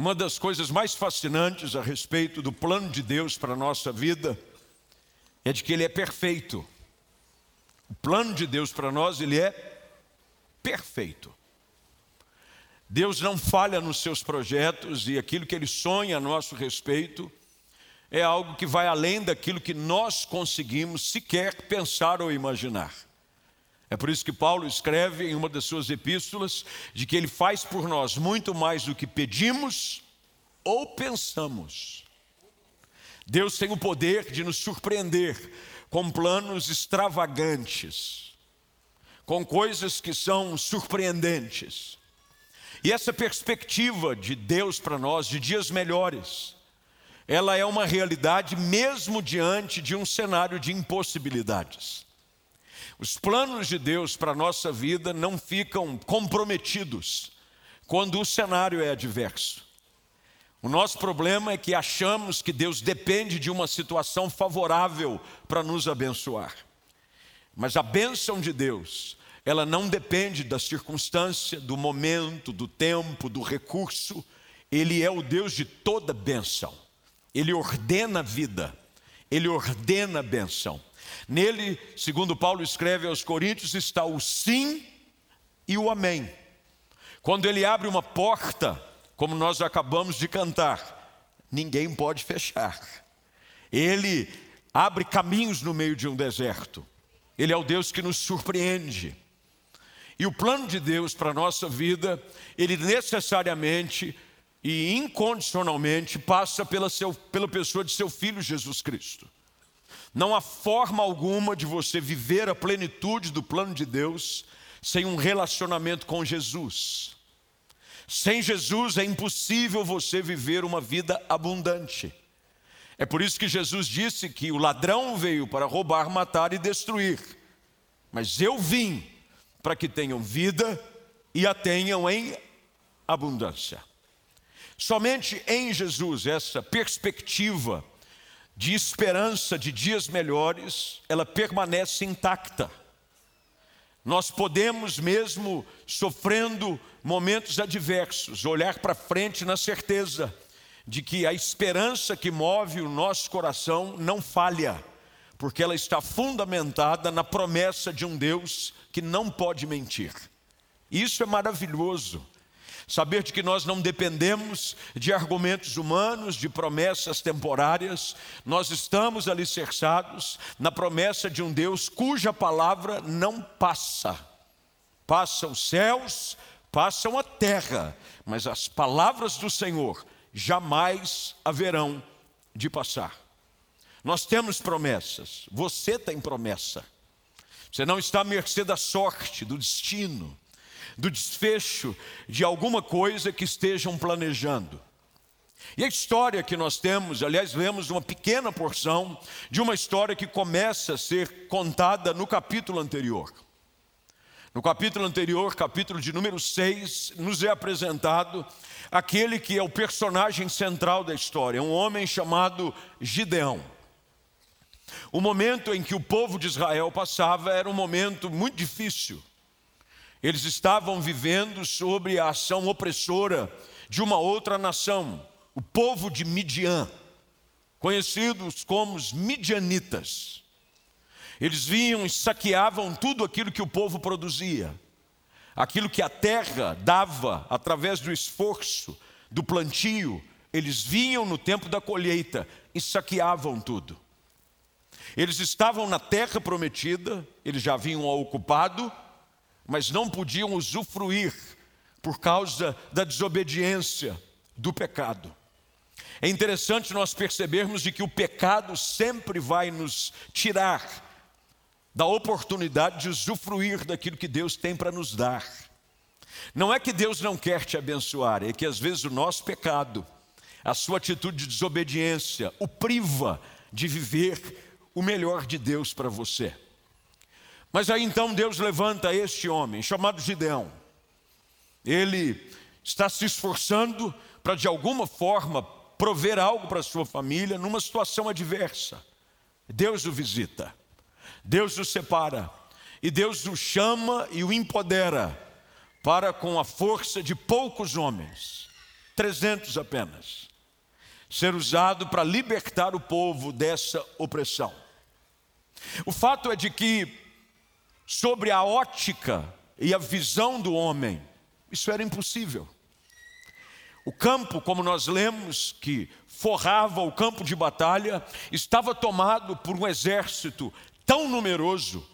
Uma das coisas mais fascinantes a respeito do plano de Deus para a nossa vida é de que ele é perfeito. O plano de Deus para nós, ele é perfeito. Deus não falha nos seus projetos e aquilo que ele sonha a nosso respeito é algo que vai além daquilo que nós conseguimos sequer pensar ou imaginar. É por isso que Paulo escreve em uma das suas epístolas de que ele faz por nós muito mais do que pedimos ou pensamos. Deus tem o poder de nos surpreender com planos extravagantes, com coisas que são surpreendentes. E essa perspectiva de Deus para nós, de dias melhores, ela é uma realidade mesmo diante de um cenário de impossibilidades. Os planos de Deus para a nossa vida não ficam comprometidos quando o cenário é adverso. O nosso problema é que achamos que Deus depende de uma situação favorável para nos abençoar. Mas a bênção de Deus, ela não depende da circunstância, do momento, do tempo, do recurso. Ele é o Deus de toda bênção. Ele ordena a vida, ele ordena a bênção. Nele, segundo Paulo escreve aos Coríntios, está o sim e o amém. Quando ele abre uma porta, como nós acabamos de cantar, ninguém pode fechar. Ele abre caminhos no meio de um deserto. Ele é o Deus que nos surpreende. E o plano de Deus para a nossa vida, ele necessariamente e incondicionalmente passa pela, seu, pela pessoa de seu filho Jesus Cristo. Não há forma alguma de você viver a plenitude do plano de Deus sem um relacionamento com Jesus. Sem Jesus é impossível você viver uma vida abundante. É por isso que Jesus disse que o ladrão veio para roubar, matar e destruir. Mas eu vim para que tenham vida e a tenham em abundância. Somente em Jesus essa perspectiva de esperança de dias melhores, ela permanece intacta. Nós podemos, mesmo sofrendo momentos adversos, olhar para frente na certeza de que a esperança que move o nosso coração não falha, porque ela está fundamentada na promessa de um Deus que não pode mentir. Isso é maravilhoso. Saber de que nós não dependemos de argumentos humanos, de promessas temporárias, nós estamos alicerçados na promessa de um Deus cuja palavra não passa. Passam os céus, passam a terra, mas as palavras do Senhor jamais haverão de passar. Nós temos promessas, você tem promessa. Você não está à mercê da sorte, do destino do desfecho de alguma coisa que estejam planejando. E a história que nós temos, aliás, vemos uma pequena porção de uma história que começa a ser contada no capítulo anterior. No capítulo anterior, capítulo de número 6, nos é apresentado aquele que é o personagem central da história, um homem chamado Gideão. O momento em que o povo de Israel passava era um momento muito difícil. Eles estavam vivendo sobre a ação opressora de uma outra nação, o povo de Midian, conhecidos como os midianitas. Eles vinham e saqueavam tudo aquilo que o povo produzia, aquilo que a terra dava através do esforço, do plantio, eles vinham no tempo da colheita e saqueavam tudo. Eles estavam na terra prometida, eles já haviam ocupado, mas não podiam usufruir por causa da desobediência, do pecado. É interessante nós percebermos de que o pecado sempre vai nos tirar da oportunidade de usufruir daquilo que Deus tem para nos dar. Não é que Deus não quer te abençoar, é que às vezes o nosso pecado, a sua atitude de desobediência, o priva de viver o melhor de Deus para você. Mas aí então Deus levanta este homem, chamado Gideão. Ele está se esforçando para de alguma forma prover algo para sua família numa situação adversa. Deus o visita, Deus o separa, e Deus o chama e o empodera para, com a força de poucos homens, 300 apenas, ser usado para libertar o povo dessa opressão. O fato é de que, sobre a ótica e a visão do homem, isso era impossível. O campo, como nós lemos, que forrava o campo de batalha, estava tomado por um exército tão numeroso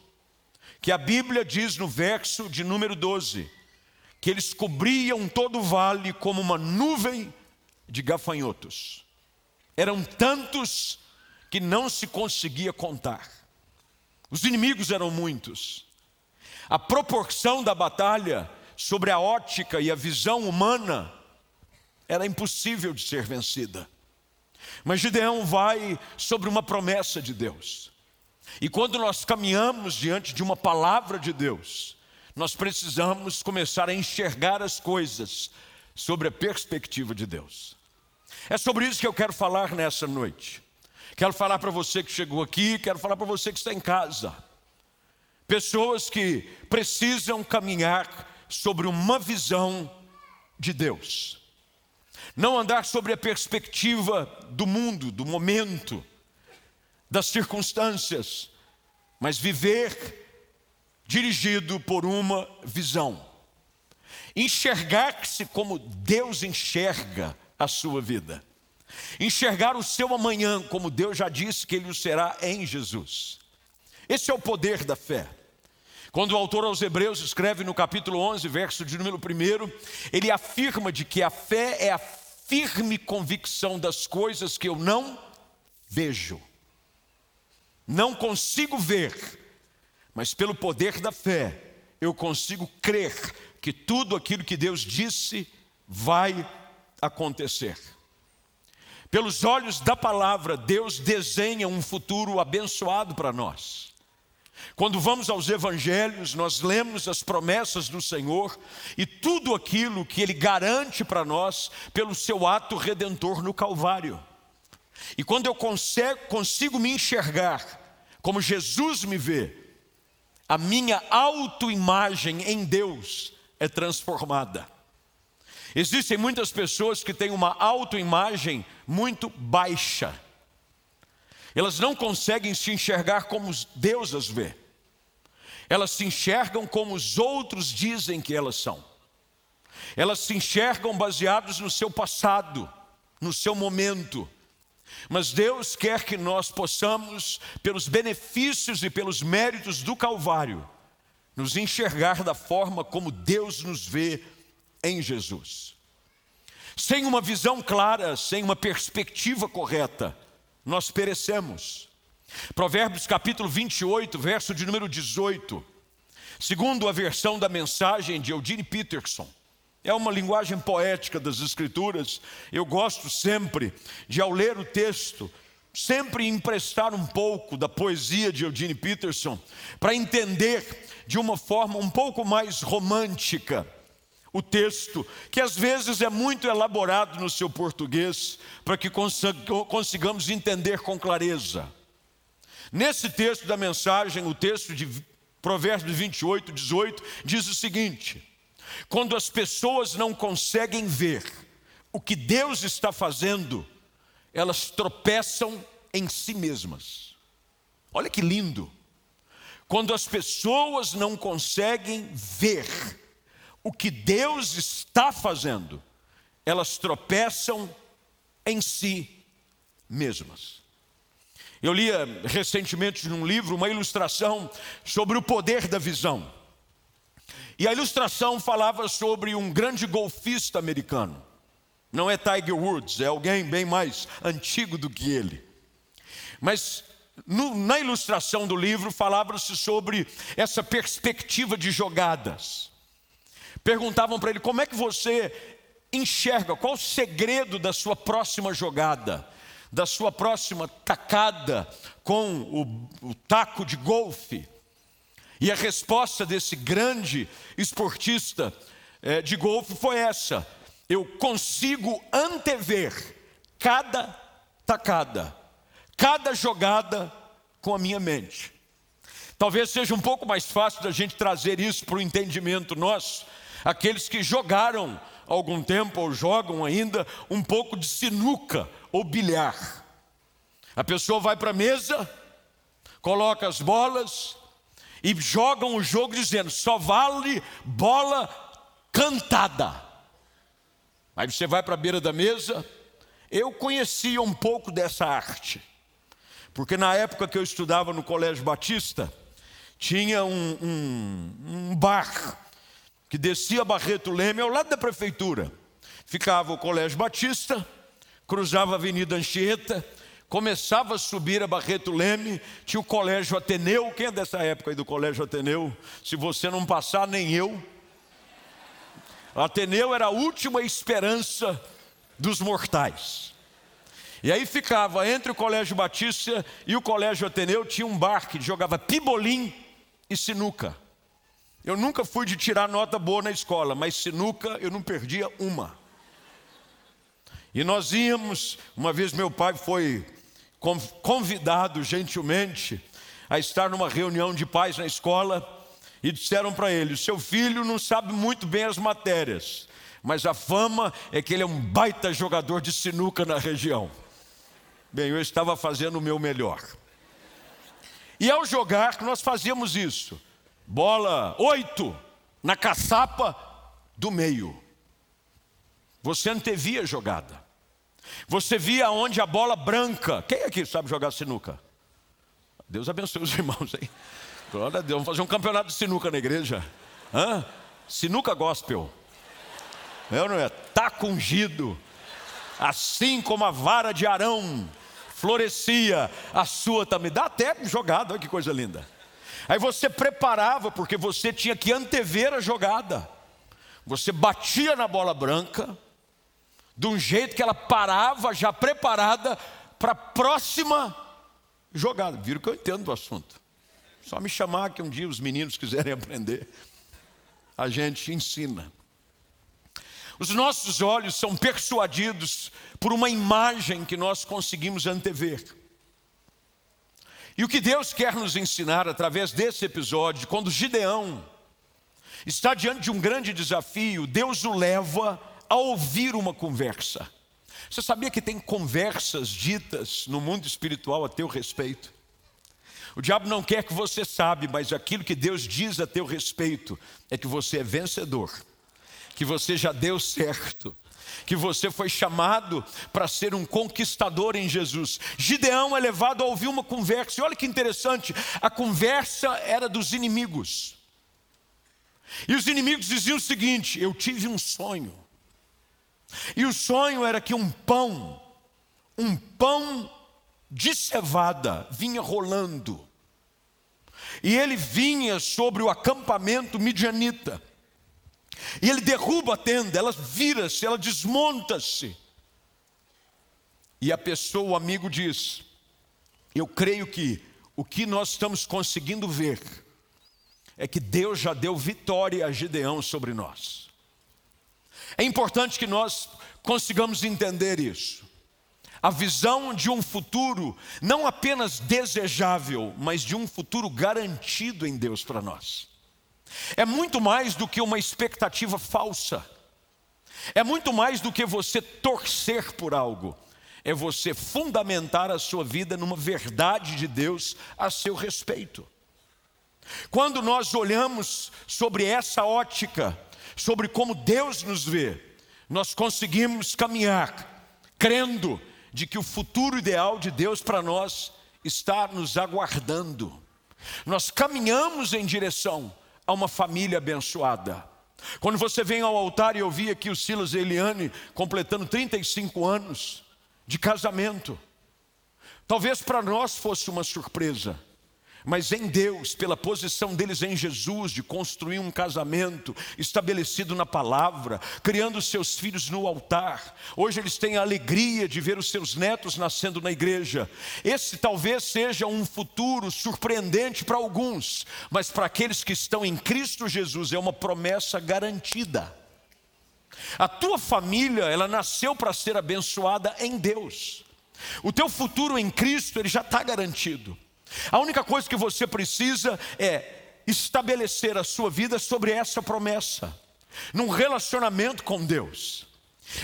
que a Bíblia diz no verso de número 12 que eles cobriam todo o vale como uma nuvem de gafanhotos. Eram tantos que não se conseguia contar. Os inimigos eram muitos. A proporção da batalha sobre a ótica e a visão humana era impossível de ser vencida. Mas Gideão vai sobre uma promessa de Deus. E quando nós caminhamos diante de uma palavra de Deus, nós precisamos começar a enxergar as coisas sobre a perspectiva de Deus. É sobre isso que eu quero falar nessa noite. Quero falar para você que chegou aqui, quero falar para você que está em casa. Pessoas que precisam caminhar sobre uma visão de Deus. Não andar sobre a perspectiva do mundo, do momento, das circunstâncias, mas viver dirigido por uma visão. Enxergar-se como Deus enxerga a sua vida. Enxergar o seu amanhã como Deus já disse que ele o será em Jesus. Esse é o poder da fé. Quando o autor aos Hebreus escreve no capítulo 11, verso de número 1, ele afirma de que a fé é a firme convicção das coisas que eu não vejo. Não consigo ver, mas pelo poder da fé, eu consigo crer que tudo aquilo que Deus disse vai acontecer. Pelos olhos da palavra, Deus desenha um futuro abençoado para nós. Quando vamos aos evangelhos, nós lemos as promessas do Senhor e tudo aquilo que Ele garante para nós pelo seu ato redentor no Calvário. E quando eu consigo, consigo me enxergar como Jesus me vê, a minha autoimagem em Deus é transformada. Existem muitas pessoas que têm uma autoimagem muito baixa. Elas não conseguem se enxergar como Deus as vê. Elas se enxergam como os outros dizem que elas são. Elas se enxergam baseados no seu passado, no seu momento. Mas Deus quer que nós possamos, pelos benefícios e pelos méritos do Calvário, nos enxergar da forma como Deus nos vê em Jesus. Sem uma visão clara, sem uma perspectiva correta, nós perecemos. Provérbios capítulo 28, verso de número 18. Segundo a versão da mensagem de Eugene Peterson, é uma linguagem poética das Escrituras. Eu gosto sempre de, ao ler o texto, sempre emprestar um pouco da poesia de Eugene Peterson, para entender de uma forma um pouco mais romântica o texto, que às vezes é muito elaborado no seu português, para que consigamos entender com clareza. Nesse texto da mensagem, o texto de Provérbios 28, 18, diz o seguinte: quando as pessoas não conseguem ver o que Deus está fazendo, elas tropeçam em si mesmas. Olha que lindo. Quando as pessoas não conseguem ver o que Deus está fazendo, elas tropeçam em si mesmas. Eu lia recentemente num livro uma ilustração sobre o poder da visão. E a ilustração falava sobre um grande golfista americano. Não é Tiger Woods, é alguém bem mais antigo do que ele. Mas no, na ilustração do livro falava-se sobre essa perspectiva de jogadas perguntavam para ele: como é que você enxerga, qual o segredo da sua próxima jogada, da sua próxima tacada com o, o taco de golfe? E a resposta desse grande esportista é, de golfe foi essa: eu consigo antever cada tacada, cada jogada com a minha mente. Talvez seja um pouco mais fácil da gente trazer isso para o entendimento nosso, aqueles que jogaram algum tempo, ou jogam ainda, um pouco de sinuca ou bilhar. A pessoa vai para a mesa, coloca as bolas e jogam o jogo dizendo: só vale bola cantada. Aí você vai para a beira da mesa. Eu conhecia um pouco dessa arte, porque na época que eu estudava no Colégio Batista, tinha um, um, um bar que descia Barreto Leme ao lado da prefeitura. Ficava o Colégio Batista, cruzava a Avenida Anchieta, começava a subir a Barreto Leme, tinha o Colégio Ateneu. Quem é dessa época aí do Colégio Ateneu? Se você não passar, nem eu. Ateneu era a última esperança dos mortais. E aí ficava entre o Colégio Batista e o Colégio Ateneu, tinha um bar que jogava pibolim e sinuca. Eu nunca fui de tirar nota boa na escola, mas sinuca eu não perdia uma. E nós íamos, uma vez meu pai foi convidado gentilmente a estar numa reunião de pais na escola e disseram para ele: seu filho não sabe muito bem as matérias, mas a fama é que ele é um baita jogador de sinuca na região. Bem, eu estava fazendo o meu melhor. E ao jogar, nós fazíamos isso: bola oito na caçapa do meio. Você antevia a jogada. Você via onde a bola branca. Quem aqui sabe jogar sinuca? Deus abençoe os irmãos aí. Glória a Deus. Vamos fazer um campeonato de sinuca na igreja. Hã? Sinuca gospel. É ou não é? Taco ungido. Assim como a vara de Arão florescia, a sua também. Dá até jogada, olha que coisa linda. Aí você preparava, porque você tinha que antever a jogada. Você batia na bola branca, de um jeito que ela parava já preparada para a próxima jogada. Viram que eu entendo do assunto. Só me chamar que um dia os meninos quiserem aprender. A gente ensina. Os nossos olhos são persuadidos por uma imagem que nós conseguimos antever. E o que Deus quer nos ensinar através desse episódio, quando Gideão está diante de um grande desafio, Deus o leva a ouvir uma conversa. Você sabia que tem conversas ditas no mundo espiritual a teu respeito? O diabo não quer que você sabe, mas aquilo que Deus diz a teu respeito é que você é vencedor, que você já deu certo, que você foi chamado para ser um conquistador em Jesus. Gideão é levado a ouvir uma conversa, e olha que interessante, a conversa era dos inimigos. E os inimigos diziam o seguinte: Eu tive um sonho, e o sonho era que um pão, um pão de cevada vinha rolando e ele vinha sobre o acampamento midianita. E ele derruba a tenda, ela vira-se, ela desmonta-se. E a pessoa, o amigo diz: Eu creio que o que nós estamos conseguindo ver é que Deus já deu vitória a Gideão sobre nós. É importante que nós consigamos entender isso a visão de um futuro não apenas desejável, mas de um futuro garantido em Deus para nós. É muito mais do que uma expectativa falsa, é muito mais do que você torcer por algo, é você fundamentar a sua vida numa verdade de Deus a seu respeito. Quando nós olhamos sobre essa ótica, sobre como Deus nos vê, nós conseguimos caminhar crendo de que o futuro ideal de Deus para nós está nos aguardando. Nós caminhamos em direção a uma família abençoada. Quando você vem ao altar e eu vi aqui o Silas e Eliane completando 35 anos de casamento, talvez para nós fosse uma surpresa, mas em Deus, pela posição deles em Jesus, de construir um casamento estabelecido na palavra, criando seus filhos no altar. Hoje eles têm a alegria de ver os seus netos nascendo na igreja. Esse talvez seja um futuro surpreendente para alguns, mas para aqueles que estão em Cristo Jesus é uma promessa garantida. A tua família, ela nasceu para ser abençoada em Deus. O teu futuro em Cristo, ele já está garantido. A única coisa que você precisa é estabelecer a sua vida sobre essa promessa. num relacionamento com Deus.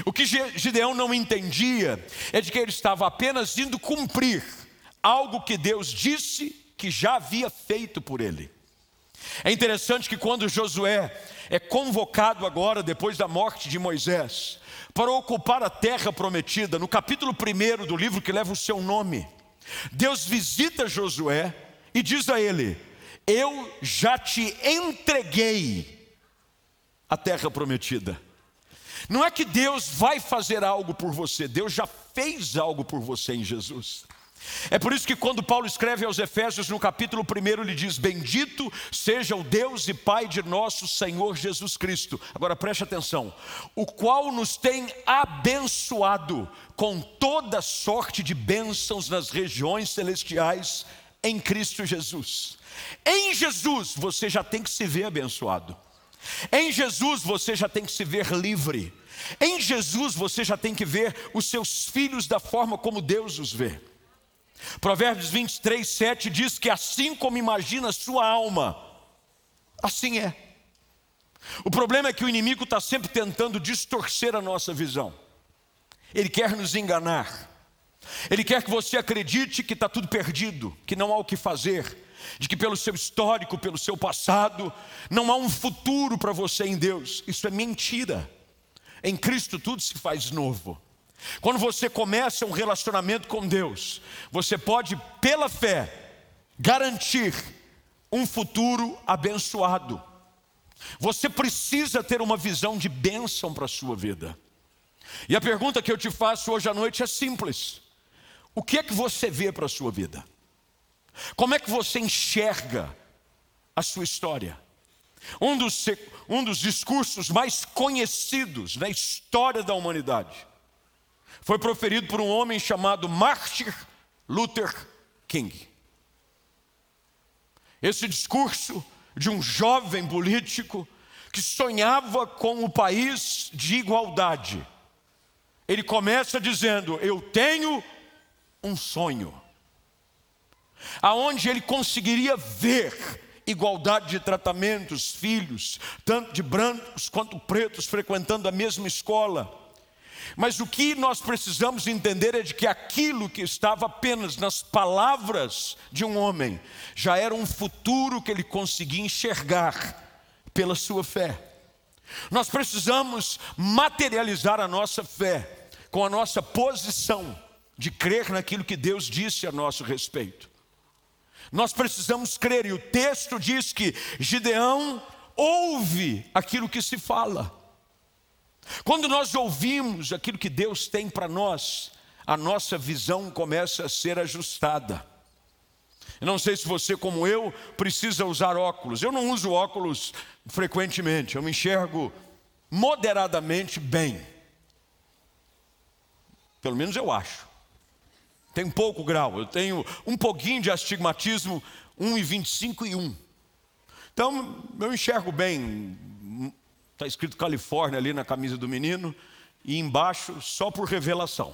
O que Gideão não entendia é de que ele estava apenas indo cumprir algo que Deus disse que já havia feito por ele. É interessante que quando Josué é convocado agora, depois da morte de Moisés, para ocupar a terra prometida, no capítulo 1 do livro que leva o seu nome, Deus visita Josué e diz a ele: Eu já te entreguei a terra prometida. Não é que Deus vai fazer algo por você, Deus já fez algo por você em Jesus. É por isso que quando Paulo escreve aos Efésios no capítulo 1, ele diz: Bendito seja o Deus e Pai de nosso Senhor Jesus Cristo. Agora preste atenção: o qual nos tem abençoado com toda sorte de bênçãos nas regiões celestiais em Cristo Jesus. Em Jesus você já tem que se ver abençoado. Em Jesus você já tem que se ver livre. Em Jesus você já tem que ver os seus filhos da forma como Deus os vê. Provérbios 23, 7 diz que assim como imagina sua alma, assim é. O problema é que o inimigo está sempre tentando distorcer a nossa visão. Ele quer nos enganar. Ele quer que você acredite que está tudo perdido, que não há o que fazer, de que pelo seu histórico, pelo seu passado, não há um futuro para você em Deus. Isso é mentira. Em Cristo tudo se faz novo. Quando você começa um relacionamento com Deus, você pode, pela fé, garantir um futuro abençoado. Você precisa ter uma visão de bênção para a sua vida. E a pergunta que eu te faço hoje à noite é simples: o que é que você vê para a sua vida? Como é que você enxerga a sua história? Um dos, um dos discursos mais conhecidos na história da humanidade foi proferido por um homem chamado Martin Luther King. Esse discurso de um jovem político que sonhava com o país de igualdade. Ele começa dizendo: Eu tenho um sonho, aonde ele conseguiria ver igualdade de tratamentos, filhos, tanto de brancos quanto pretos frequentando a mesma escola mas o que nós precisamos entender é de que aquilo que estava apenas nas palavras de um homem já era um futuro que ele conseguia enxergar pela sua fé. Nós precisamos materializar a nossa fé com a nossa posição de crer naquilo que Deus disse a nosso respeito. Nós precisamos crer, e o texto diz que Gideão ouve aquilo que se fala. Quando nós ouvimos aquilo que Deus tem para nós, a nossa visão começa a ser ajustada. Eu não sei se você, como eu, precisa usar óculos. Eu não uso óculos frequentemente, eu me enxergo moderadamente bem. Pelo menos eu acho. Tem pouco grau, eu tenho um pouquinho de astigmatismo, 1,25 e 1. Então, eu enxergo bem, Está escrito Califórnia ali na camisa do menino, e embaixo só por revelação.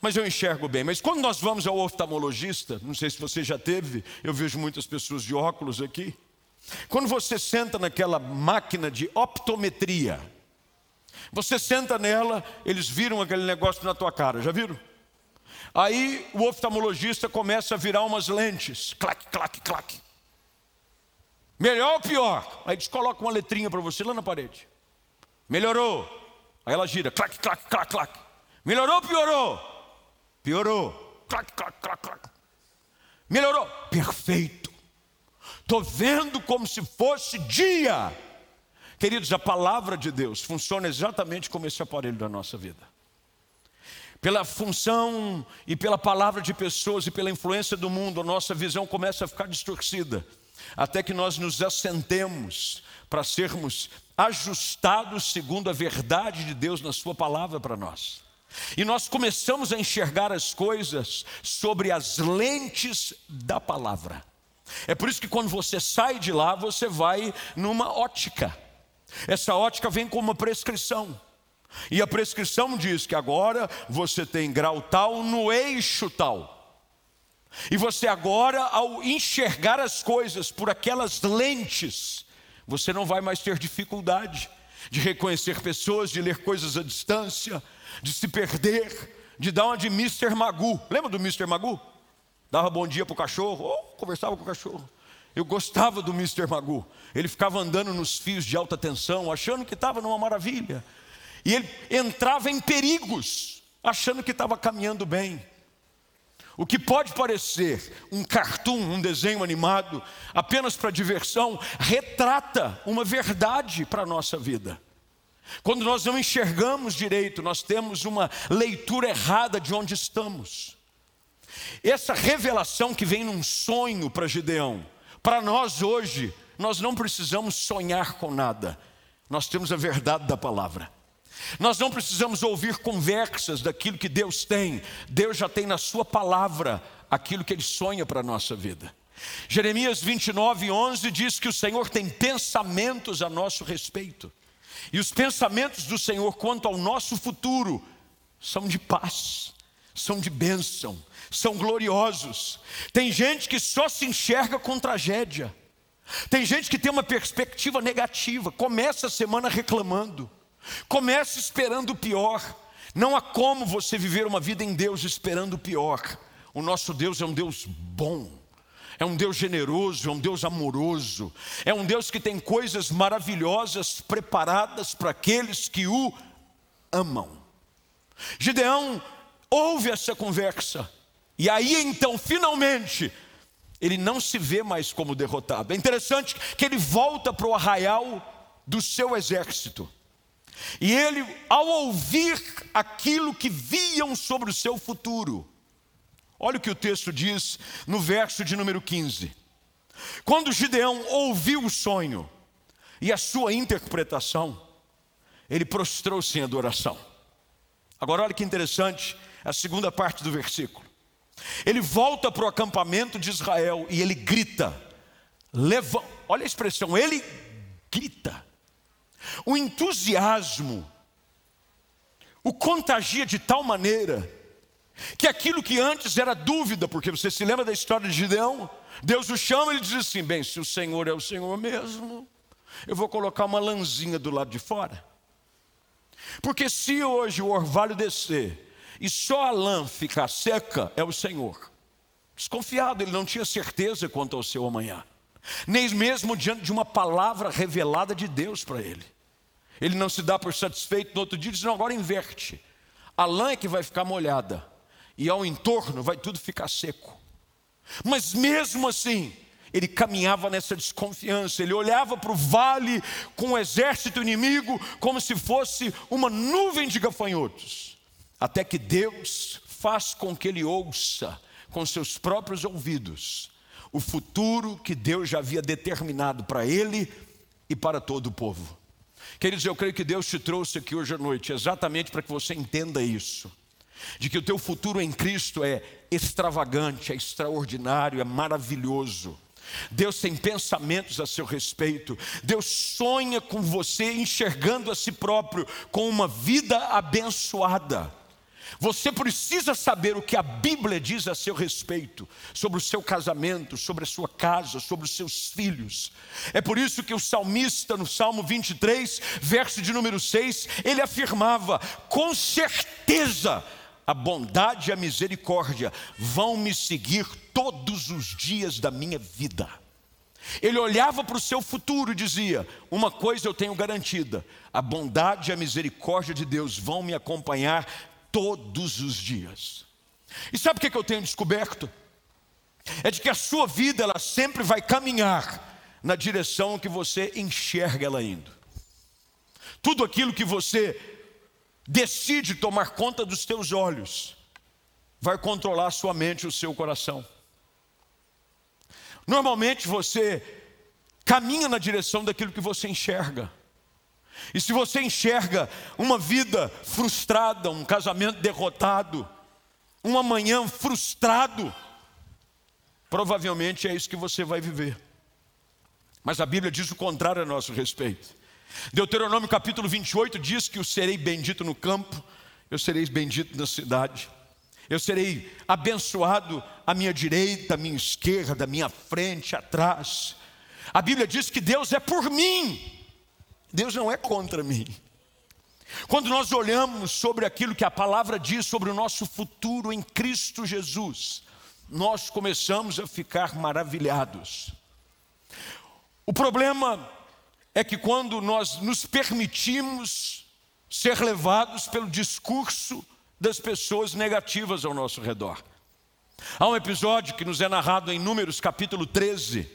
Mas eu enxergo bem. Mas quando nós vamos ao oftalmologista, não sei se você já teve, eu vejo muitas pessoas de óculos aqui. Quando você senta naquela máquina de optometria, você senta nela, eles viram aquele negócio na tua cara, já viram? Aí o oftalmologista começa a virar umas lentes, clac, clac, clac. Melhor ou pior? Aí eles colocam uma letrinha para você lá na parede. Melhorou. Aí ela gira, clac, clac, clac, clac. Melhorou ou piorou? Piorou. Clac, clac, clac, clac. Melhorou. Perfeito. Estou vendo como se fosse dia. Queridos, a palavra de Deus funciona exatamente como esse aparelho da nossa vida. Pela função e pela palavra de pessoas e pela influência do mundo, a nossa visão começa a ficar distorcida até que nós nos assentemos para sermos ajustados segundo a verdade de Deus na Sua palavra para nós. E nós começamos a enxergar as coisas sobre as lentes da palavra. É por isso que quando você sai de lá, você vai numa ótica. Essa ótica vem com uma prescrição. E a prescrição diz que agora você tem grau tal no eixo tal. E você agora, ao enxergar as coisas por aquelas lentes, Você não vai mais ter dificuldade de reconhecer pessoas, de ler coisas à distância, de se perder, de dar uma de Mr. Magu. Lembra do Mr. Magu? Dava bom dia para o cachorro, ou conversava com o cachorro. Eu gostava do Mr. Magu. Ele ficava andando nos fios de alta tensão, achando que estava numa maravilha. E ele entrava em perigos, achando que estava caminhando bem. O que pode parecer um cartoon, um desenho animado, apenas para diversão, retrata uma verdade para a nossa vida. Quando nós não enxergamos direito, nós temos uma leitura errada de onde estamos. Essa revelação que vem num sonho para Gideão, para nós hoje, nós não precisamos sonhar com nada, nós temos a verdade da palavra. Nós não precisamos ouvir conversas daquilo que Deus tem, Deus já tem na Sua palavra aquilo que Ele sonha para a nossa vida. Jeremias 29, 11 diz que o Senhor tem pensamentos a nosso respeito, e os pensamentos do Senhor quanto ao nosso futuro são de paz, são de bênção, são gloriosos. Tem gente que só se enxerga com tragédia, tem gente que tem uma perspectiva negativa, começa a semana reclamando. Comece esperando o pior. Não há como você viver uma vida em Deus esperando o pior. O nosso Deus é um Deus bom. É um Deus generoso, é um Deus amoroso, é um Deus que tem coisas maravilhosas preparadas para aqueles que o amam. Gideão ouve essa conversa, e aí então, finalmente, ele não se vê mais como derrotado. É interessante que ele volta para o arraial do seu exército. E ele, ao ouvir aquilo que viam sobre o seu futuro, olha o que o texto diz no verso de número 15. Quando Gideão ouviu o sonho e a sua interpretação, ele prostrou-se em adoração. Agora, olha que interessante a segunda parte do versículo. Ele volta para o acampamento de Israel e ele grita, leva, olha a expressão, ele grita, o entusiasmo o contagia de tal maneira que aquilo que antes era dúvida, porque você se lembra da história de Gideão? Deus o chama e ele diz assim: bem, se o Senhor é o Senhor mesmo, eu vou colocar uma lãzinha do lado de fora. Porque se hoje o orvalho descer e só a lã ficar seca, é o Senhor. Desconfiado, ele não tinha certeza quanto ao seu amanhã, nem mesmo diante de uma palavra revelada de Deus para ele. Ele não se dá por satisfeito no outro dia, diz: não, agora inverte. A lã é que vai ficar molhada, e ao entorno vai tudo ficar seco. Mas mesmo assim, ele caminhava nessa desconfiança, ele olhava para o vale com o exército inimigo como se fosse uma nuvem de gafanhotos, até que Deus faz com que ele ouça com seus próprios ouvidos o futuro que Deus já havia determinado para ele e para todo o povo. Queridos, eu creio que Deus te trouxe aqui hoje à noite exatamente para que você entenda isso. De que o teu futuro em Cristo é extravagante, é extraordinário, é maravilhoso. Deus tem pensamentos a seu respeito. Deus sonha com você enxergando a si próprio com uma vida abençoada. Você precisa saber o que a Bíblia diz a seu respeito, sobre o seu casamento, sobre a sua casa, sobre os seus filhos. É por isso que o salmista, no Salmo 23, verso de número 6, ele afirmava: com certeza a bondade e a misericórdia vão me seguir todos os dias da minha vida. Ele olhava para o seu futuro e dizia: Uma coisa eu tenho garantida, a bondade e a misericórdia de Deus vão me acompanhar todos os dias. E sabe o que eu tenho descoberto? É de que a sua vida ela sempre vai caminhar na direção que você enxerga ela indo. Tudo aquilo que você decide tomar conta dos teus olhos vai controlar a sua mente e o seu coração. Normalmente você caminha na direção daquilo que você enxerga. E se você enxerga uma vida frustrada, um casamento derrotado, um amanhã frustrado, provavelmente é isso que você vai viver. Mas a Bíblia diz o contrário a nosso respeito. Deuteronômio capítulo 28 diz que eu serei bendito no campo, eu serei bendito na cidade. Eu serei abençoado à minha direita, à minha esquerda, à minha frente, atrás. A Bíblia diz que Deus é por mim, Deus não é contra mim. Quando nós olhamos sobre aquilo que a palavra diz sobre o nosso futuro em Cristo Jesus, nós começamos a ficar maravilhados. O problema é que quando nós nos permitimos ser levados pelo discurso das pessoas negativas ao nosso redor. Há um episódio que nos é narrado em Números capítulo 13,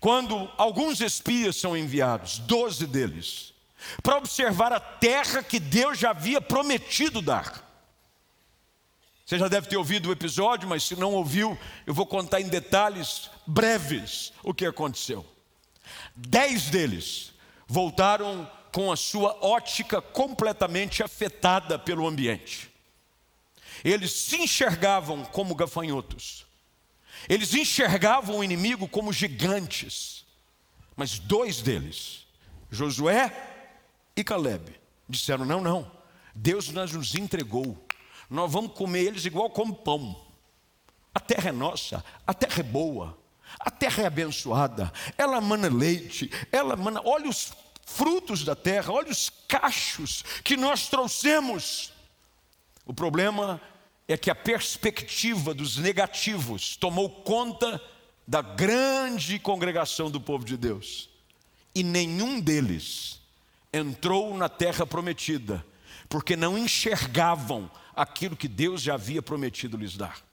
quando alguns espias são enviados, doze deles, para observar a terra que Deus já havia prometido dar. Você já deve ter ouvido o episódio, mas se não ouviu, eu vou contar em detalhes breves o que aconteceu. Dez deles voltaram com a sua ótica completamente afetada pelo ambiente. Eles se enxergavam como gafanhotos. Eles enxergavam o inimigo como gigantes. Mas dois deles, Josué e Caleb, disseram: Não, não, Deus nos entregou. Nós vamos comer eles igual como pão. A terra é nossa, a terra é boa, a terra é abençoada, ela mana leite, ela mana. Olha os frutos da terra, olha os cachos que nós trouxemos. O problema é que a perspectiva dos negativos tomou conta da grande congregação do povo de Deus. E nenhum deles entrou na terra prometida, porque não enxergavam aquilo que Deus já havia prometido lhes dar.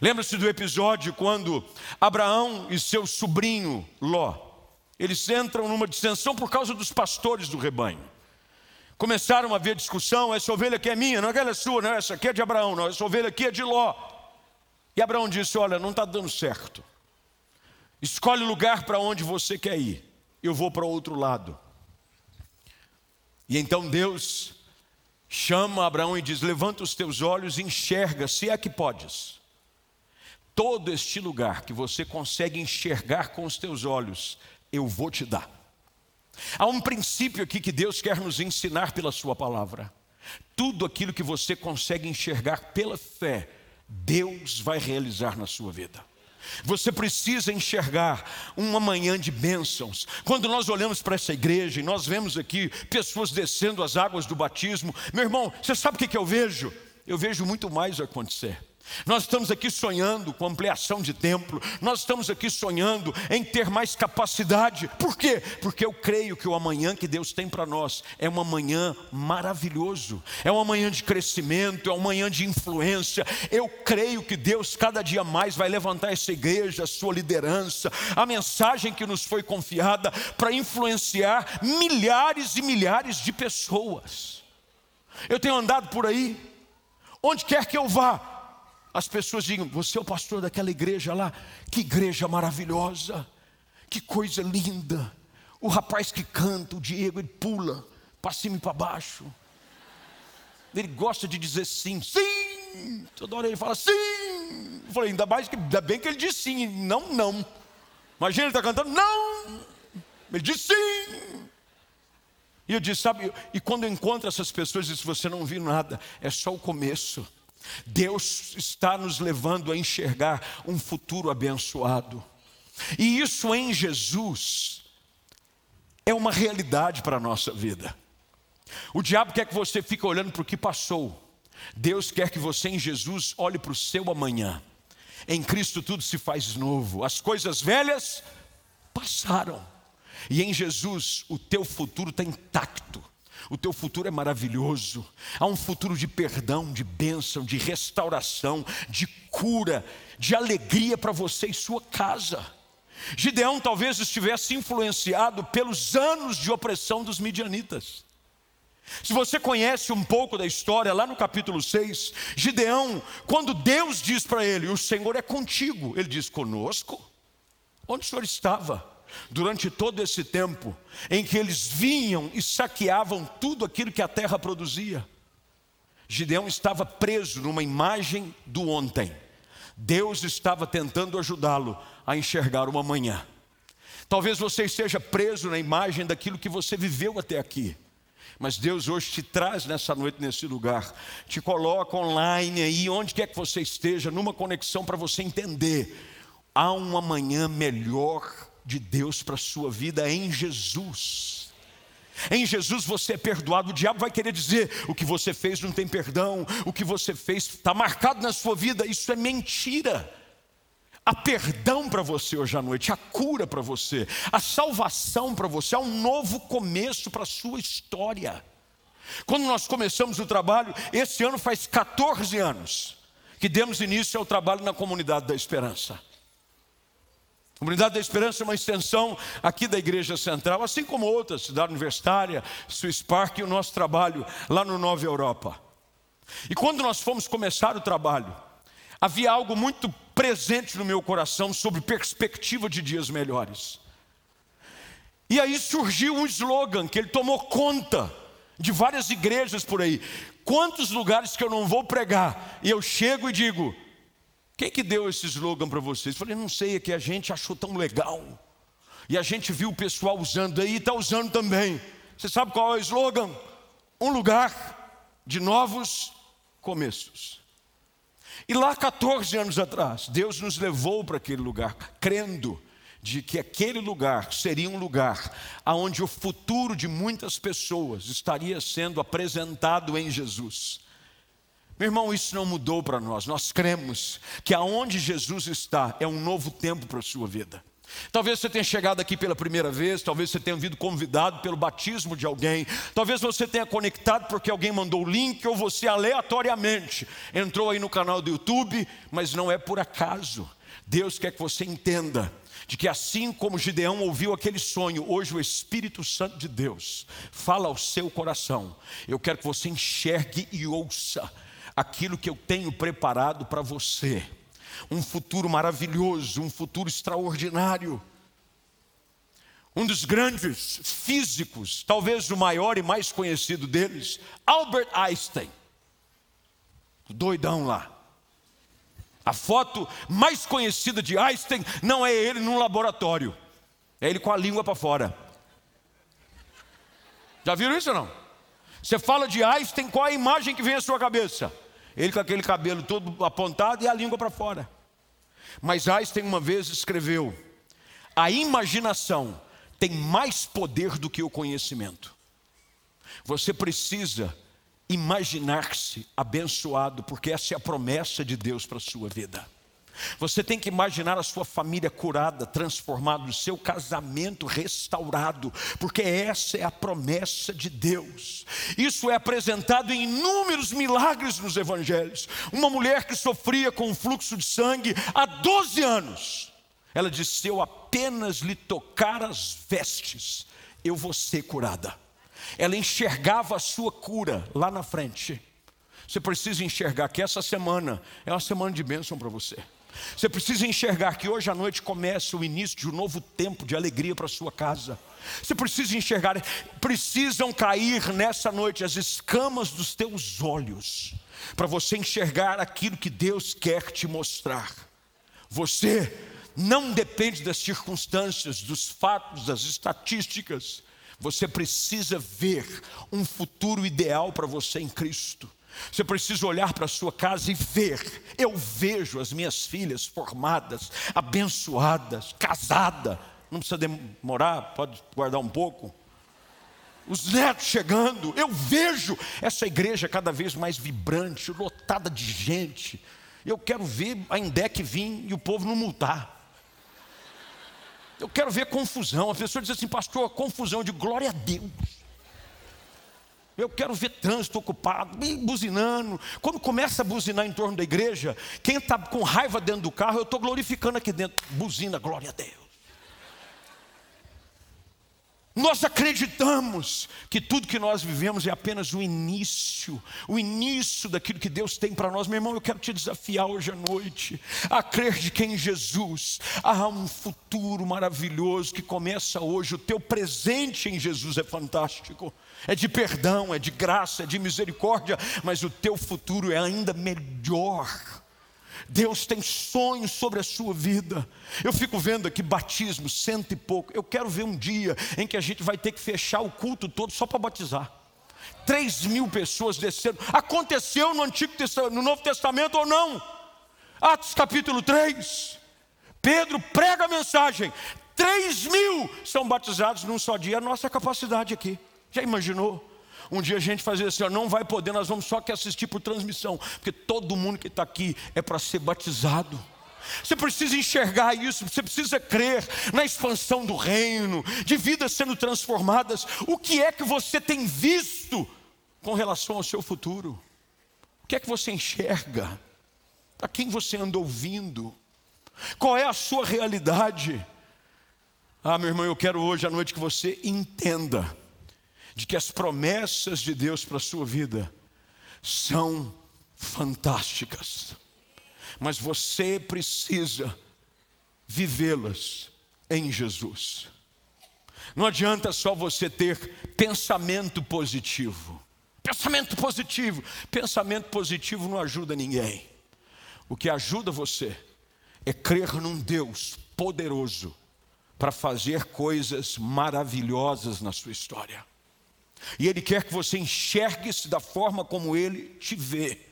Lembra-se do episódio quando Abraão e seu sobrinho Ló eles entram numa dissensão por causa dos pastores do rebanho. Começaram a haver discussão: essa ovelha aqui é minha, não aquela é sua, não, essa aqui é de Abraão, não, essa ovelha aqui é de Ló. E Abraão disse: Olha, não está dando certo. Escolhe o lugar para onde você quer ir, eu vou para o outro lado. E então Deus chama Abraão e diz: Levanta os teus olhos e enxerga, se é que podes. Todo este lugar que você consegue enxergar com os teus olhos, eu vou te dar. Há um princípio aqui que Deus quer nos ensinar pela Sua palavra. Tudo aquilo que você consegue enxergar pela fé, Deus vai realizar na sua vida. Você precisa enxergar uma manhã de bênçãos. Quando nós olhamos para essa igreja e nós vemos aqui pessoas descendo as águas do batismo, meu irmão, você sabe o que eu vejo? Eu vejo muito mais acontecer. Nós estamos aqui sonhando com ampliação de templo, nós estamos aqui sonhando em ter mais capacidade. Por quê? Porque eu creio que o amanhã que Deus tem para nós é um amanhã maravilhoso, é um amanhã de crescimento, é um amanhã de influência. Eu creio que Deus cada dia mais vai levantar essa igreja, a sua liderança, a mensagem que nos foi confiada para influenciar milhares e milhares de pessoas. Eu tenho andado por aí, onde quer que eu vá, as pessoas digam: Você é o pastor daquela igreja lá? Que igreja maravilhosa, que coisa linda. O rapaz que canta, o Diego, ele pula para cima e para baixo. Ele gosta de dizer sim, sim. Toda hora ele fala sim. Eu falei, ainda, mais que, ainda bem que ele diz sim, não, não. Imagina ele está cantando, não. Ele diz sim. E eu disse, sabe, e quando eu encontro essas pessoas, eu disse, você não viu nada, é só o começo. Deus está nos levando a enxergar um futuro abençoado. E isso em Jesus é uma realidade para a nossa vida. O diabo quer que você fique olhando para o que passou. Deus quer que você em Jesus olhe para o seu amanhã. Em Cristo tudo se faz novo. As coisas velhas passaram. E em Jesus o teu futuro está intacto. O teu futuro é maravilhoso. Há um futuro de perdão, de bênção, de restauração, de cura, de alegria para você e sua casa. Gideão talvez estivesse influenciado pelos anos de opressão dos midianitas. Se você conhece um pouco da história, lá no capítulo 6, Gideão, quando Deus diz para ele: O Senhor é contigo, ele diz: Conosco? Onde o Senhor estava? Durante todo esse tempo em que eles vinham e saqueavam tudo aquilo que a terra produzia. Gideão estava preso numa imagem do ontem. Deus estava tentando ajudá-lo a enxergar uma manhã. Talvez você esteja preso na imagem daquilo que você viveu até aqui. Mas Deus hoje te traz nessa noite, nesse lugar, te coloca online aí, onde quer que você esteja, numa conexão para você entender. Há um amanhã melhor de Deus para a sua vida em Jesus. Em Jesus você é perdoado. O diabo vai querer dizer: o que você fez não tem perdão, o que você fez está marcado na sua vida. Isso é mentira. Há perdão para você hoje à noite, a cura para você, a salvação para você, há um novo começo para a sua história. Quando nós começamos o trabalho, esse ano faz 14 anos que demos início ao trabalho na comunidade da esperança. Comunidade da Esperança é uma extensão aqui da Igreja Central, assim como outras, Cidade Universitária, Swiss Park e o nosso trabalho lá no Nova Europa. E quando nós fomos começar o trabalho, havia algo muito presente no meu coração sobre perspectiva de dias melhores. E aí surgiu um slogan que ele tomou conta de várias igrejas por aí. Quantos lugares que eu não vou pregar e eu chego e digo: quem que deu esse slogan para vocês? Eu falei, não sei, é que a gente achou tão legal. E a gente viu o pessoal usando aí e está usando também. Você sabe qual é o slogan? Um lugar de novos começos. E lá, 14 anos atrás, Deus nos levou para aquele lugar, crendo de que aquele lugar seria um lugar onde o futuro de muitas pessoas estaria sendo apresentado em Jesus. Meu irmão, isso não mudou para nós. Nós cremos que aonde Jesus está é um novo tempo para a sua vida. Talvez você tenha chegado aqui pela primeira vez, talvez você tenha vindo convidado pelo batismo de alguém, talvez você tenha conectado porque alguém mandou o link ou você aleatoriamente entrou aí no canal do YouTube, mas não é por acaso. Deus quer que você entenda de que assim como Gideão ouviu aquele sonho, hoje o Espírito Santo de Deus fala ao seu coração. Eu quero que você enxergue e ouça aquilo que eu tenho preparado para você. Um futuro maravilhoso, um futuro extraordinário. Um dos grandes físicos, talvez o maior e mais conhecido deles, Albert Einstein. Doidão lá. A foto mais conhecida de Einstein não é ele num laboratório, é ele com a língua para fora. Já viram isso ou não? Você fala de Einstein, qual é a imagem que vem à sua cabeça? Ele com aquele cabelo todo apontado e a língua para fora. Mas Einstein uma vez escreveu: a imaginação tem mais poder do que o conhecimento. Você precisa imaginar-se abençoado, porque essa é a promessa de Deus para a sua vida. Você tem que imaginar a sua família curada, transformada, o seu casamento restaurado, porque essa é a promessa de Deus. Isso é apresentado em inúmeros milagres nos evangelhos. Uma mulher que sofria com um fluxo de sangue há 12 anos, ela disse: Se eu apenas lhe tocar as vestes, eu vou ser curada. Ela enxergava a sua cura lá na frente. Você precisa enxergar que essa semana é uma semana de bênção para você. Você precisa enxergar que hoje à noite começa o início de um novo tempo de alegria para a sua casa. Você precisa enxergar, precisam cair nessa noite as escamas dos teus olhos, para você enxergar aquilo que Deus quer te mostrar. Você não depende das circunstâncias, dos fatos, das estatísticas. Você precisa ver um futuro ideal para você em Cristo. Você precisa olhar para a sua casa e ver. Eu vejo as minhas filhas formadas, abençoadas, casadas. Não precisa demorar, pode guardar um pouco. Os netos chegando, eu vejo essa igreja cada vez mais vibrante, lotada de gente. Eu quero ver a Indec vir e o povo não multar. Eu quero ver confusão. A pessoa diz assim, pastor, confusão de glória a Deus. Eu quero ver trânsito ocupado, buzinando. Quando começa a buzinar em torno da igreja, quem está com raiva dentro do carro, eu estou glorificando aqui dentro. Buzina, glória a Deus. Nós acreditamos que tudo que nós vivemos é apenas o início, o início daquilo que Deus tem para nós. Meu irmão, eu quero te desafiar hoje à noite a crer de que em Jesus há um futuro maravilhoso que começa hoje. O teu presente em Jesus é fantástico, é de perdão, é de graça, é de misericórdia, mas o teu futuro é ainda melhor. Deus tem sonhos sobre a sua vida. Eu fico vendo aqui batismo, cento e pouco. Eu quero ver um dia em que a gente vai ter que fechar o culto todo só para batizar. Três mil pessoas desceram. Aconteceu no Antigo Testamento, no Novo Testamento ou não? Atos capítulo 3. Pedro prega a mensagem. 3 mil são batizados num só dia, a nossa capacidade aqui. Já imaginou? Um dia a gente fazer assim, ó, não vai poder, nós vamos só que assistir por transmissão, porque todo mundo que está aqui é para ser batizado. Você precisa enxergar isso, você precisa crer na expansão do reino, de vidas sendo transformadas. O que é que você tem visto com relação ao seu futuro? O que é que você enxerga? A quem você anda ouvindo? Qual é a sua realidade? Ah, meu irmão, eu quero hoje à noite que você entenda de que as promessas de Deus para a sua vida são fantásticas, mas você precisa vivê-las em Jesus. Não adianta só você ter pensamento positivo. Pensamento positivo. Pensamento positivo não ajuda ninguém. O que ajuda você é crer num Deus poderoso para fazer coisas maravilhosas na sua história. E Ele quer que você enxergue-se da forma como Ele te vê.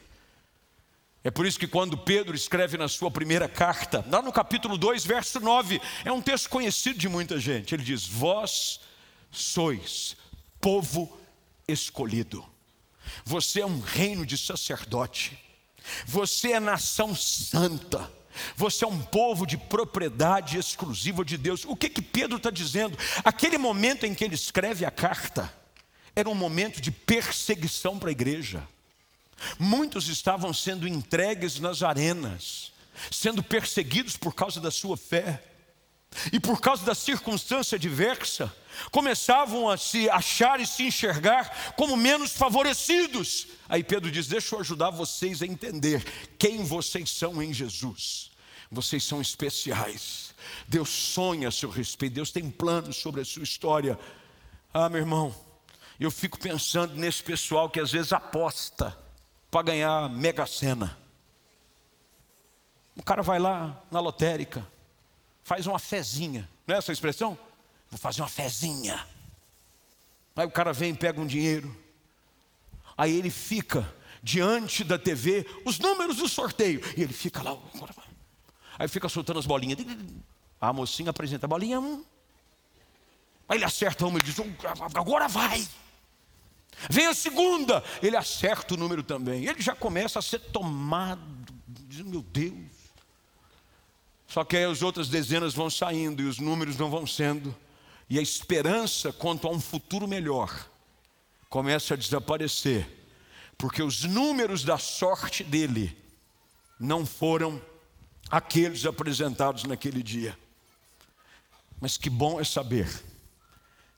É por isso que quando Pedro escreve na sua primeira carta, lá no capítulo 2, verso 9, é um texto conhecido de muita gente. Ele diz: Vós sois povo escolhido, você é um reino de sacerdote, você é nação santa. Você é um povo de propriedade exclusiva de Deus. O que que Pedro está dizendo? Aquele momento em que ele escreve a carta, era um momento de perseguição para a igreja. Muitos estavam sendo entregues nas arenas, sendo perseguidos por causa da sua fé. E por causa da circunstância diversa, começavam a se achar e se enxergar como menos favorecidos. Aí Pedro diz: Deixa eu ajudar vocês a entender quem vocês são em Jesus. Vocês são especiais. Deus sonha a seu respeito, Deus tem planos sobre a sua história. Ah, meu irmão, eu fico pensando nesse pessoal que às vezes aposta para ganhar mega sena. O cara vai lá na lotérica, faz uma fezinha, não é essa a expressão? Vou fazer uma fezinha. Aí o cara vem e pega um dinheiro. Aí ele fica diante da TV, os números do sorteio. E ele fica lá. Aí fica soltando as bolinhas. A mocinha apresenta a bolinha. Aí ele acerta uma e diz: agora vai. Vem a segunda, ele acerta o número também. Ele já começa a ser tomado, diz, meu Deus. Só que aí as outras dezenas vão saindo e os números não vão sendo. E a esperança quanto a um futuro melhor começa a desaparecer. Porque os números da sorte dele não foram aqueles apresentados naquele dia. Mas que bom é saber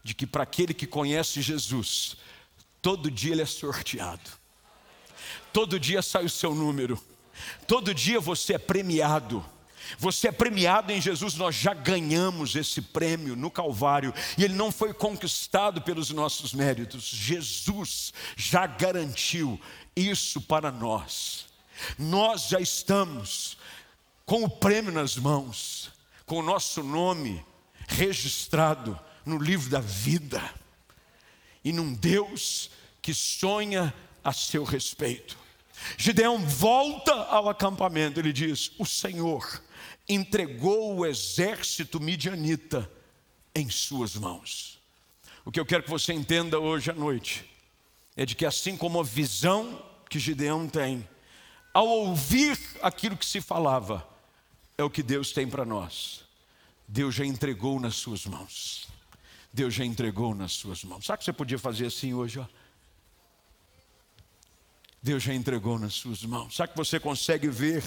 de que para aquele que conhece Jesus, Todo dia ele é sorteado. Todo dia sai o seu número. Todo dia você é premiado. Você é premiado em Jesus, nós já ganhamos esse prêmio no Calvário, e ele não foi conquistado pelos nossos méritos, Jesus já garantiu isso para nós. Nós já estamos com o prêmio nas mãos, com o nosso nome registrado no livro da vida, e num Deus que sonha a seu respeito. Gideão volta ao acampamento, ele diz: O Senhor entregou o exército midianita em suas mãos. O que eu quero que você entenda hoje à noite é de que, assim como a visão que Gideão tem, ao ouvir aquilo que se falava, é o que Deus tem para nós. Deus já entregou nas suas mãos. Deus já entregou nas suas mãos. Sabe que você podia fazer assim hoje? Ó? Deus já entregou nas suas mãos. Sabe que você consegue ver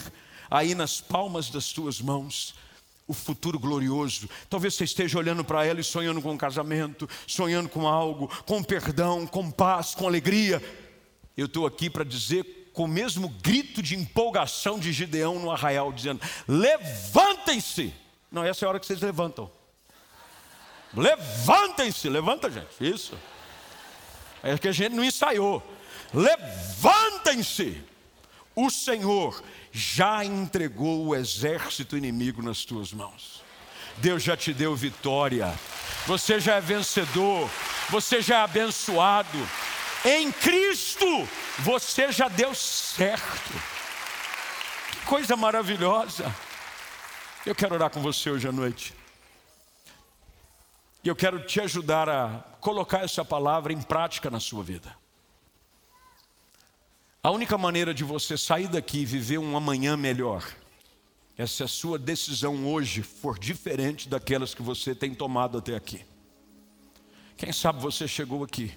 aí nas palmas das suas mãos o futuro glorioso. Talvez você esteja olhando para ela e sonhando com um casamento, sonhando com algo, com perdão, com paz, com alegria. Eu estou aqui para dizer com o mesmo grito de empolgação de Gideão no arraial, dizendo: levantem-se. Não, essa é a hora que vocês levantam. Levantem-se, levanta, gente. Isso. É que a gente não ensaiou. Levantem-se, o Senhor já entregou o exército inimigo nas tuas mãos. Deus já te deu vitória, você já é vencedor, você já é abençoado. Em Cristo você já deu certo. Que coisa maravilhosa. Eu quero orar com você hoje à noite. E eu quero te ajudar a colocar essa palavra em prática na sua vida. A única maneira de você sair daqui e viver um amanhã melhor é se a sua decisão hoje for diferente daquelas que você tem tomado até aqui. Quem sabe você chegou aqui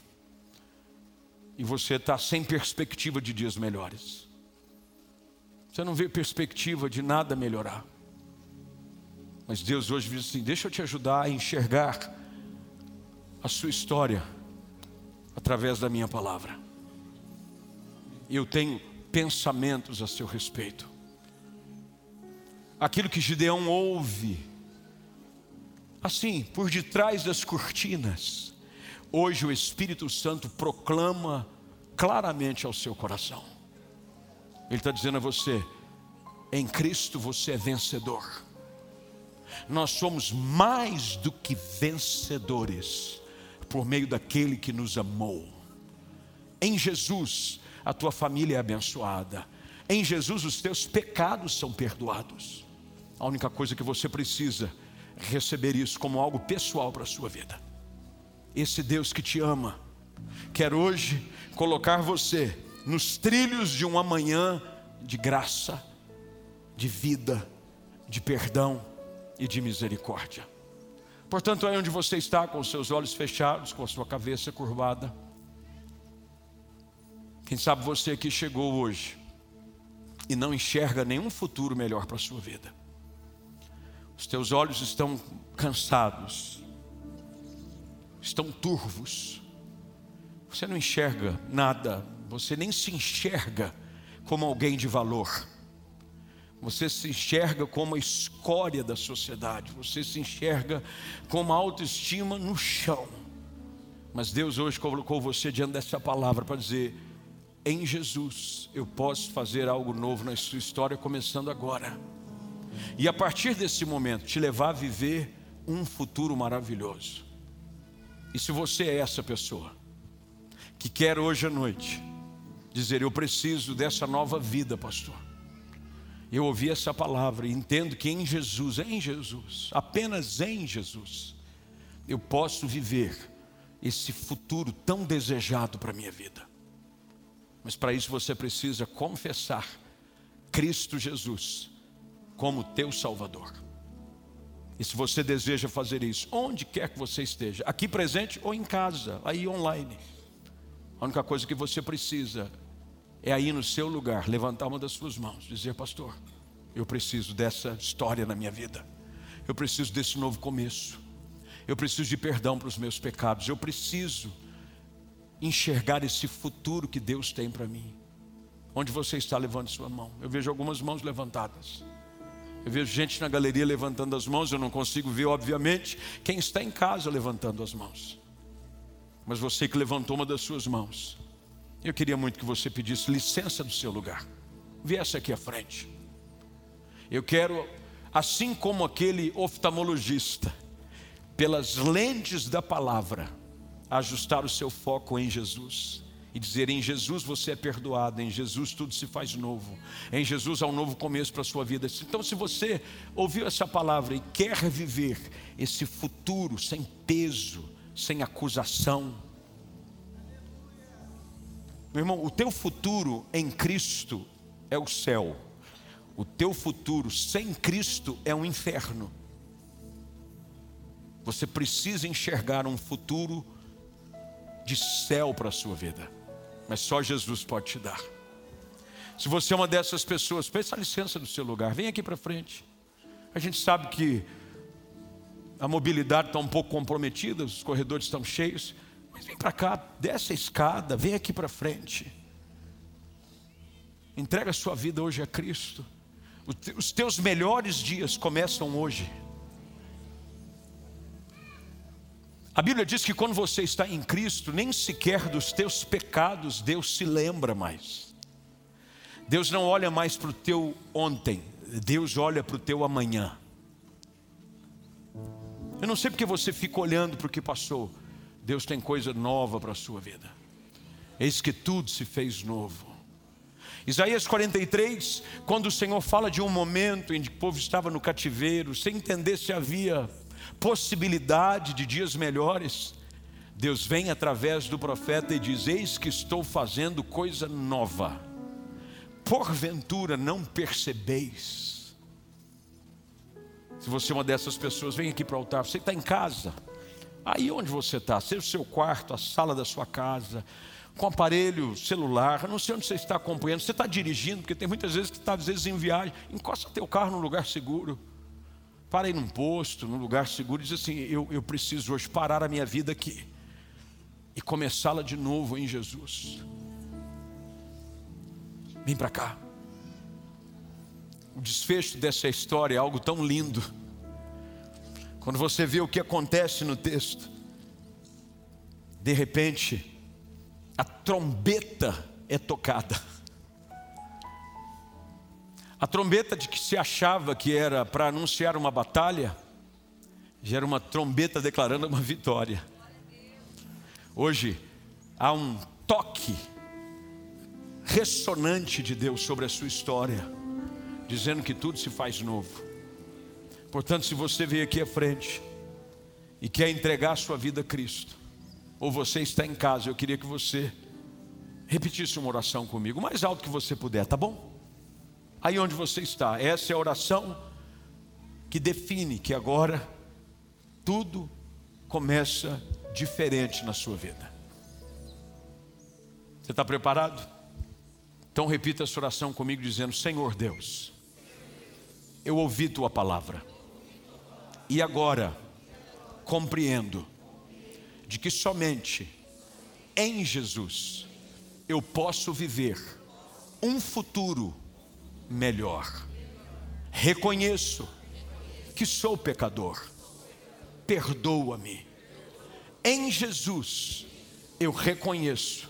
e você está sem perspectiva de dias melhores. Você não vê perspectiva de nada melhorar. Mas Deus hoje diz assim: deixa eu te ajudar a enxergar a sua história através da minha palavra eu tenho pensamentos a seu respeito. Aquilo que Gideão ouve, assim, por detrás das cortinas, hoje o Espírito Santo proclama claramente ao seu coração. Ele está dizendo a você: em Cristo você é vencedor. Nós somos mais do que vencedores por meio daquele que nos amou. Em Jesus a tua família é abençoada. Em Jesus, os teus pecados são perdoados. A única coisa que você precisa é receber isso como algo pessoal para a sua vida. Esse Deus que te ama, quer hoje colocar você nos trilhos de um amanhã de graça, de vida, de perdão e de misericórdia. Portanto, aí onde você está, com seus olhos fechados, com a sua cabeça curvada, quem sabe você aqui chegou hoje e não enxerga nenhum futuro melhor para a sua vida. Os teus olhos estão cansados, estão turvos. Você não enxerga nada, você nem se enxerga como alguém de valor. Você se enxerga como a escória da sociedade, você se enxerga como a autoestima no chão. Mas Deus hoje colocou você diante dessa palavra para dizer: em Jesus eu posso fazer algo novo na sua história, começando agora. E a partir desse momento, te levar a viver um futuro maravilhoso. E se você é essa pessoa que quer hoje à noite dizer: Eu preciso dessa nova vida, pastor. Eu ouvi essa palavra e entendo que em Jesus, em Jesus, apenas em Jesus, eu posso viver esse futuro tão desejado para a minha vida. Mas para isso você precisa confessar Cristo Jesus como teu Salvador. E se você deseja fazer isso, onde quer que você esteja, aqui presente ou em casa, aí online, a única coisa que você precisa é aí no seu lugar, levantar uma das suas mãos, dizer, pastor, eu preciso dessa história na minha vida, eu preciso desse novo começo, eu preciso de perdão para os meus pecados, eu preciso enxergar esse futuro que Deus tem para mim. Onde você está levando sua mão? Eu vejo algumas mãos levantadas. Eu vejo gente na galeria levantando as mãos, eu não consigo ver, obviamente, quem está em casa levantando as mãos. Mas você que levantou uma das suas mãos, eu queria muito que você pedisse licença do seu lugar, viesse aqui à frente. Eu quero, assim como aquele oftalmologista, pelas lentes da palavra, ajustar o seu foco em Jesus e dizer: em Jesus você é perdoado, em Jesus tudo se faz novo, em Jesus há um novo começo para a sua vida. Então, se você ouviu essa palavra e quer viver esse futuro sem peso, sem acusação, meu irmão, o teu futuro em Cristo é o céu, o teu futuro sem Cristo é um inferno. Você precisa enxergar um futuro de céu para a sua vida, mas só Jesus pode te dar. Se você é uma dessas pessoas, peça licença do seu lugar, vem aqui para frente. A gente sabe que a mobilidade está um pouco comprometida, os corredores estão cheios, vem para cá, desce a escada, vem aqui para frente. Entrega a sua vida hoje a Cristo. Os teus melhores dias começam hoje. A Bíblia diz que quando você está em Cristo, nem sequer dos teus pecados Deus se lembra mais. Deus não olha mais para o teu ontem, Deus olha para o teu amanhã. Eu não sei porque você fica olhando para o que passou. Deus tem coisa nova para a sua vida. Eis que tudo se fez novo. Isaías 43, quando o Senhor fala de um momento em que o povo estava no cativeiro, sem entender se havia possibilidade de dias melhores, Deus vem através do profeta e diz: Eis que estou fazendo coisa nova, porventura não percebeis. Se você é uma dessas pessoas, vem aqui para o altar, você está em casa, aí onde você está, seja o seu quarto, a sala da sua casa, com aparelho celular, não sei onde você está acompanhando, você está dirigindo, porque tem muitas vezes que está às vezes em viagem, encosta teu carro num lugar seguro, para aí num posto, num lugar seguro, e diz assim: eu, eu preciso hoje parar a minha vida aqui e começá-la de novo em Jesus. Vem para cá. O desfecho dessa história é algo tão lindo. Quando você vê o que acontece no texto, de repente, a trombeta é tocada. A trombeta de que se achava que era para anunciar uma batalha, já era uma trombeta declarando uma vitória. Hoje há um toque ressonante de Deus sobre a sua história, dizendo que tudo se faz novo. Portanto, se você veio aqui à frente e quer entregar a sua vida a Cristo, ou você está em casa, eu queria que você repetisse uma oração comigo, o mais alto que você puder, tá bom? Aí onde você está, essa é a oração que define que agora tudo começa diferente na sua vida. Você está preparado? Então repita essa oração comigo, dizendo: Senhor Deus, eu ouvi tua palavra, e agora compreendo de que somente em Jesus eu posso viver um futuro melhor. Reconheço que sou pecador, perdoa-me. Em Jesus eu reconheço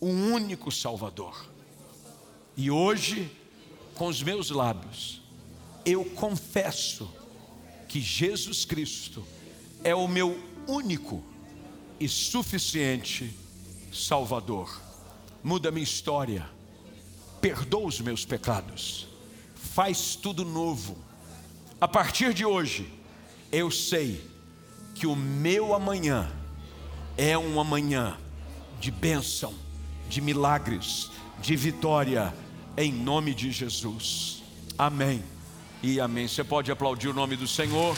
o único Salvador. E hoje, com os meus lábios, eu confesso que Jesus Cristo é o meu único e suficiente Salvador. Muda minha história, perdoa os meus pecados, faz tudo novo. A partir de hoje, eu sei que o meu amanhã é um amanhã de bênção, de milagres, de vitória, em nome de Jesus. Amém e amém. Você pode aplaudir o nome do Senhor.